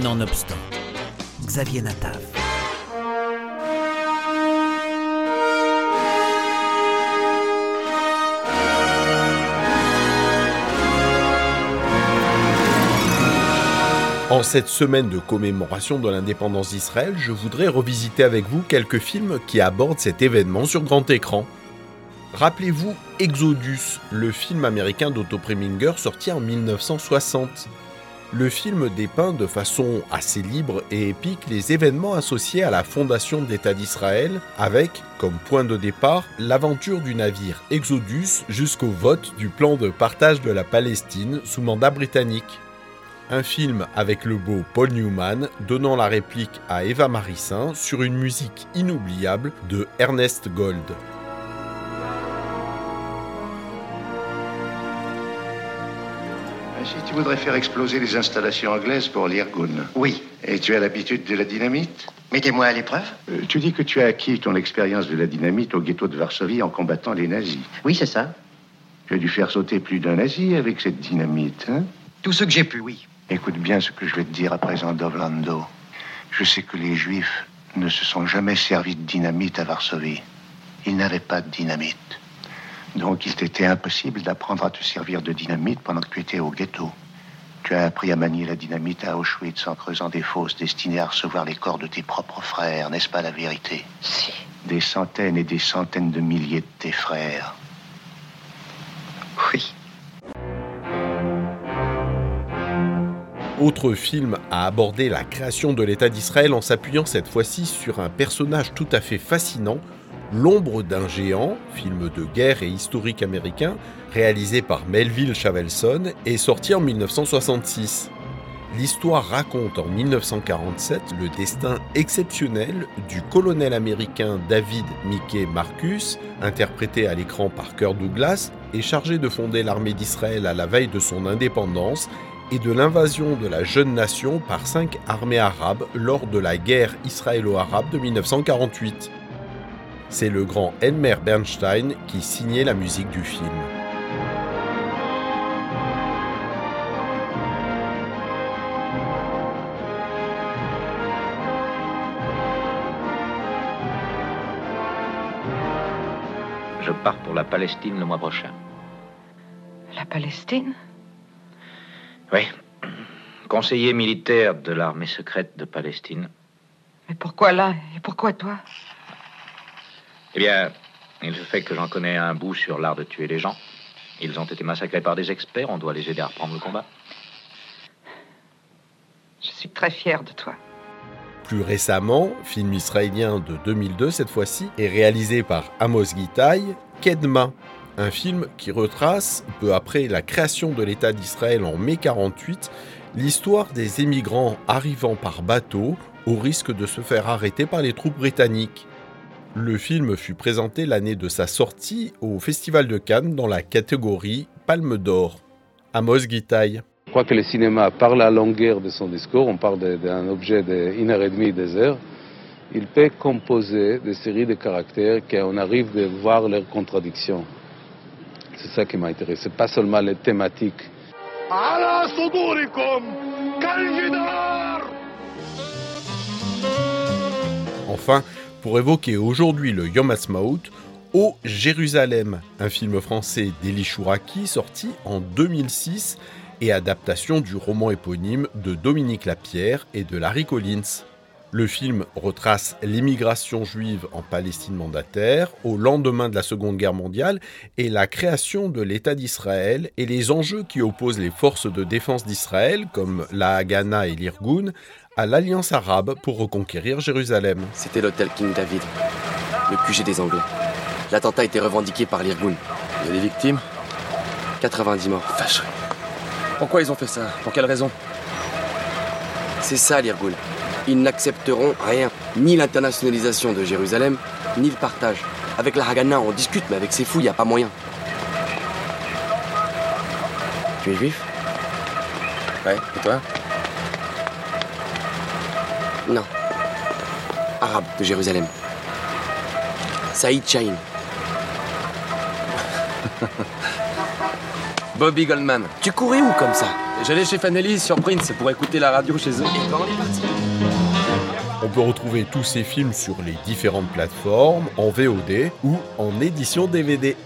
Nonobstant, Xavier Natav. En cette semaine de commémoration de l'indépendance d'Israël, je voudrais revisiter avec vous quelques films qui abordent cet événement sur grand écran. Rappelez-vous Exodus, le film américain d'Otto Preminger sorti en 1960. Le film dépeint de façon assez libre et épique les événements associés à la fondation de l'État d'Israël, avec, comme point de départ, l'aventure du navire Exodus jusqu'au vote du plan de partage de la Palestine sous mandat britannique. Un film avec le beau Paul Newman donnant la réplique à Eva Marissin sur une musique inoubliable de Ernest Gold. Si tu voudrais faire exploser les installations anglaises pour l'Irgun. Oui. Et tu as l'habitude de la dynamite? Mettez-moi à l'épreuve. Euh, Tu dis que tu as acquis ton expérience de la dynamite au ghetto de Varsovie en combattant les nazis. Oui, c'est ça. Tu as dû faire sauter plus d'un nazi avec cette dynamite, hein? Tout ce que j'ai pu, oui. Écoute bien ce que je vais te dire à présent, Dovlando. Je sais que les Juifs ne se sont jamais servis de dynamite à Varsovie. Ils n'avaient pas de dynamite. Donc il t'était impossible d'apprendre à te servir de dynamite pendant que tu étais au ghetto. Tu as appris à manier la dynamite à Auschwitz en creusant des fosses destinées à recevoir les corps de tes propres frères, n'est-ce pas la vérité? Si. Des centaines et des centaines de milliers de tes frères. Oui. Autre film à aborder la création de l'État d'Israël en s'appuyant cette fois-ci sur un personnage tout à fait fascinant, L'ombre d'un géant, film de guerre et historique américain, réalisé par Melville Chavelson et sorti en 1966. L'histoire raconte en 1947 le destin exceptionnel du colonel américain David Mickey Marcus, interprété à l'écran par Kirk Douglas, et chargé de fonder l'armée d'Israël à la veille de son indépendance et de l'invasion de la jeune nation par cinq armées arabes lors de la guerre israélo-arabe de 1948. C'est le grand Elmer Bernstein qui signait la musique du film. Je pars pour la Palestine le mois prochain. La Palestine? Oui. Conseiller militaire de l'armée secrète de Palestine. Mais pourquoi là? Et pourquoi toi? Eh bien, il se fait que j'en connais un bout sur l'art de tuer les gens. Ils ont été massacrés par des experts, on doit les aider à reprendre le combat. Je suis très fière de toi. Plus récemment, film israélien de 2002 cette fois-ci, est réalisé par Amos Gitaï, Kedma, un film qui retrace, peu après la création de l'État d'Israël en mai 48, l'histoire des émigrants arrivant par bateau au risque de se faire arrêter par les troupes britanniques. Le film fut présenté l'année de sa sortie au Festival de Cannes dans la catégorie Palme d'Or. Amos Gitaï. Je crois que le cinéma, par la longueur de son discours, on parle d'un objet d'une heure et demie, deux heures, il peut composer des séries de caractères qu'on arrive de voir leurs contradictions. C'est ça qui m'a intéressé, pas seulement les thématiques. Enfin, pour évoquer aujourd'hui le Yom Ha'atzmaut, au Jérusalem, un film français d'Eli Chouraki sorti en 2006 et adaptation du roman éponyme de Dominique Lapierre et de Larry Collins. Le film retrace l'émigration juive en Palestine mandataire au lendemain de la Seconde Guerre mondiale et la création de l'État d'Israël et les enjeux qui opposent les forces de défense d'Israël comme la Haganah et l'Irgun à l'Alliance arabe pour reconquérir Jérusalem. C'était l'hôtel King David, le QG des Anglais. L'attentat a été revendiqué par l'Irgun. Il y a des victimes? 90 morts. Vache. Pourquoi ils ont fait ça? Pour quelle raison? C'est ça l'Irgun. Ils n'accepteront rien. Ni l'internationalisation de Jérusalem, ni le partage. Avec la Haganah, on discute, mais avec ces fous, il n'y a pas moyen. Tu es juif? Ouais, et toi? Non. Arabe de Jérusalem. Saïd Chahin. Bobby Goldman. Tu courais où comme ça? J'allais chez Fanelli sur Prince pour écouter la radio chez eux. Et quand on est parti On peut retrouver tous ces films sur les différentes plateformes, en VOD ou en édition DVD.